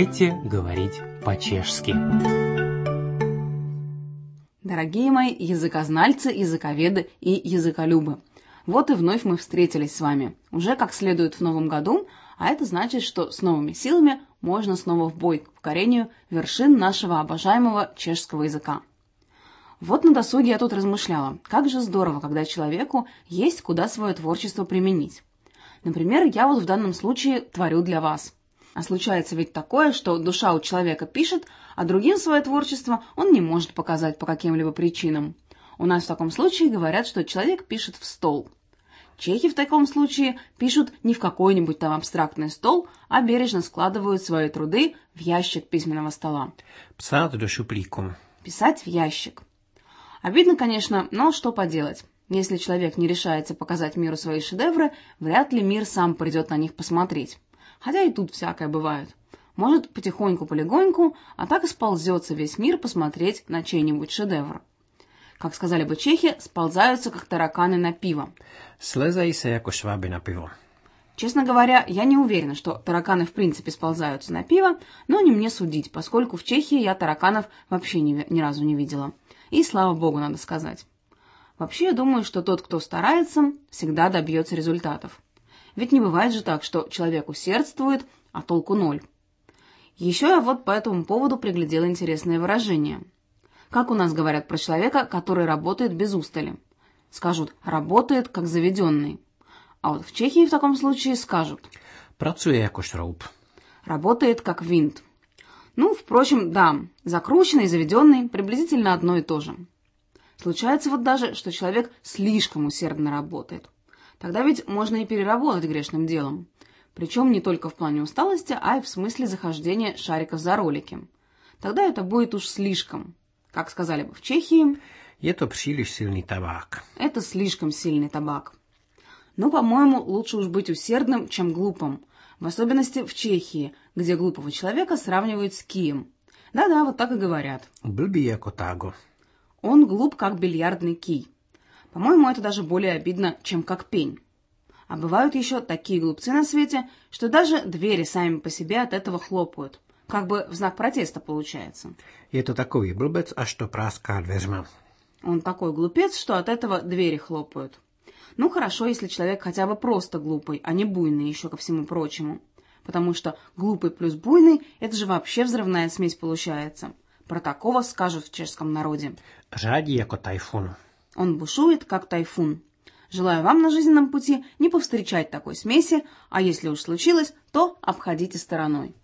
Давайте говорить по-чешски. Дорогие мои языкознальцы, языковеды и языколюбы, вот и вновь мы встретились с вами, уже как следует в новом году, а это значит, что с новыми силами можно снова в бой к покорению вершин нашего обожаемого чешского языка. Вот на досуге я тут размышляла, как же здорово, когда человеку есть куда свое творчество применить. Например, я вот в данном случае творю для вас – а случается ведь такое, что душа у человека пишет, а другим свое творчество он не может показать по каким-либо причинам. У нас в таком случае говорят, что человек пишет в стол. Чехи в таком случае пишут не в какой-нибудь там абстрактный стол, а бережно складывают свои труды в ящик письменного стола. Псат до шуплику. Писать в ящик. Обидно, конечно, но что поделать. Если человек не решается показать миру свои шедевры, вряд ли мир сам придет на них посмотреть хотя и тут всякое бывает. Может, потихоньку-полегоньку, а так и сползется весь мир посмотреть на чей-нибудь шедевр. Как сказали бы чехи, сползаются, как тараканы на пиво. Слезайся, яко швабы на пиво. Честно говоря, я не уверена, что тараканы в принципе сползаются на пиво, но не мне судить, поскольку в Чехии я тараканов вообще ни, ни разу не видела. И слава богу, надо сказать. Вообще, я думаю, что тот, кто старается, всегда добьется результатов. Ведь не бывает же так, что человек усердствует, а толку ноль. Еще я вот по этому поводу приглядела интересное выражение. Как у нас говорят про человека, который работает без устали? Скажут «работает как заведенный». А вот в Чехии в таком случае скажут «Працує як шруб». «Работает как винт». Ну, впрочем, да, закрученный и заведенный приблизительно одно и то же. Случается вот даже, что человек слишком усердно работает – Тогда ведь можно и переработать грешным делом. Причем не только в плане усталости, а и в смысле захождения шариков за ролики. Тогда это будет уж слишком. Как сказали бы в Чехии... Это příliš сильный табак. Это слишком сильный табак. Но, по-моему, лучше уж быть усердным, чем глупым. В особенности в Чехии, где глупого человека сравнивают с кием. Да-да, вот так и говорят. Блби яко таго. Он глуп, как бильярдный кий. По-моему, это даже более обидно, чем как пень. А бывают еще такие глупцы на свете, что даже двери сами по себе от этого хлопают. Как бы в знак протеста получается. И это такой блбец, а что праска дверьма. Он такой глупец, что от этого двери хлопают. Ну хорошо, если человек хотя бы просто глупый, а не буйный еще ко всему прочему. Потому что глупый плюс буйный – это же вообще взрывная смесь получается. Про такого скажут в чешском народе. Жади, яко тайфун. Он бушует, как тайфун. Желаю вам на жизненном пути не повстречать такой смеси, а если уж случилось, то обходите стороной.